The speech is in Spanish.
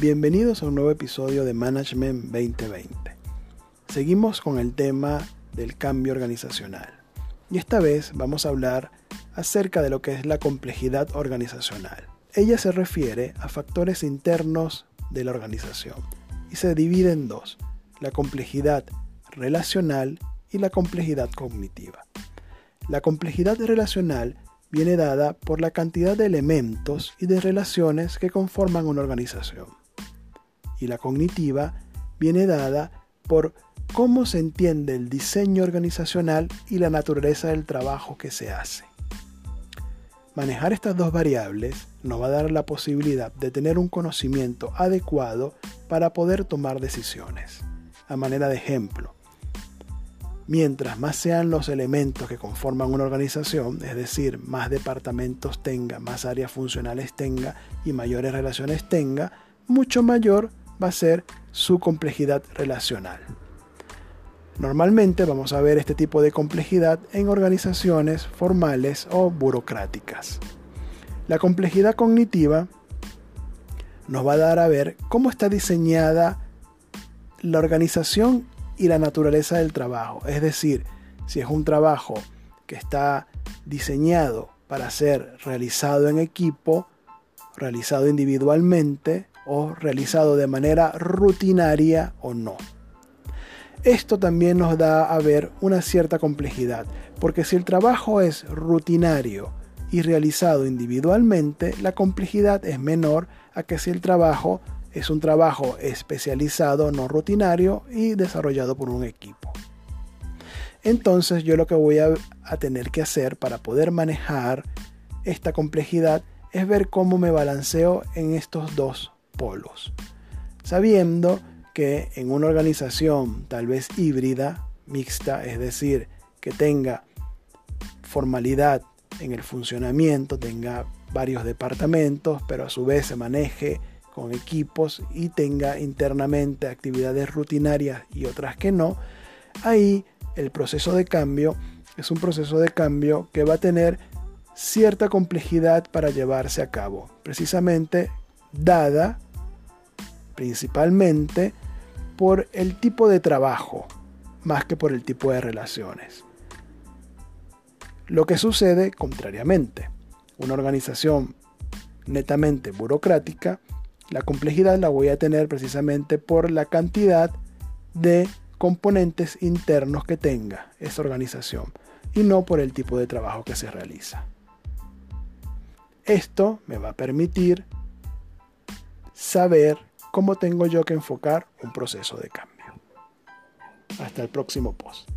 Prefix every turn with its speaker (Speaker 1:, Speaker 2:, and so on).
Speaker 1: Bienvenidos a un nuevo episodio de Management 2020. Seguimos con el tema del cambio organizacional y esta vez vamos a hablar acerca de lo que es la complejidad organizacional. Ella se refiere a factores internos de la organización y se divide en dos, la complejidad relacional y la complejidad cognitiva. La complejidad relacional viene dada por la cantidad de elementos y de relaciones que conforman una organización y la cognitiva viene dada por cómo se entiende el diseño organizacional y la naturaleza del trabajo que se hace. Manejar estas dos variables nos va a dar la posibilidad de tener un conocimiento adecuado para poder tomar decisiones. A manera de ejemplo, mientras más sean los elementos que conforman una organización, es decir, más departamentos tenga, más áreas funcionales tenga y mayores relaciones tenga, mucho mayor va a ser su complejidad relacional. Normalmente vamos a ver este tipo de complejidad en organizaciones formales o burocráticas. La complejidad cognitiva nos va a dar a ver cómo está diseñada la organización y la naturaleza del trabajo. Es decir, si es un trabajo que está diseñado para ser realizado en equipo, realizado individualmente, o realizado de manera rutinaria o no. Esto también nos da a ver una cierta complejidad, porque si el trabajo es rutinario y realizado individualmente, la complejidad es menor a que si el trabajo es un trabajo especializado, no rutinario y desarrollado por un equipo. Entonces yo lo que voy a, a tener que hacer para poder manejar esta complejidad es ver cómo me balanceo en estos dos polos, sabiendo que en una organización tal vez híbrida, mixta, es decir, que tenga formalidad en el funcionamiento, tenga varios departamentos, pero a su vez se maneje con equipos y tenga internamente actividades rutinarias y otras que no, ahí el proceso de cambio es un proceso de cambio que va a tener cierta complejidad para llevarse a cabo, precisamente dada principalmente por el tipo de trabajo más que por el tipo de relaciones. Lo que sucede contrariamente, una organización netamente burocrática, la complejidad la voy a tener precisamente por la cantidad de componentes internos que tenga esa organización y no por el tipo de trabajo que se realiza. Esto me va a permitir saber cómo tengo yo que enfocar un proceso de cambio. Hasta el próximo post.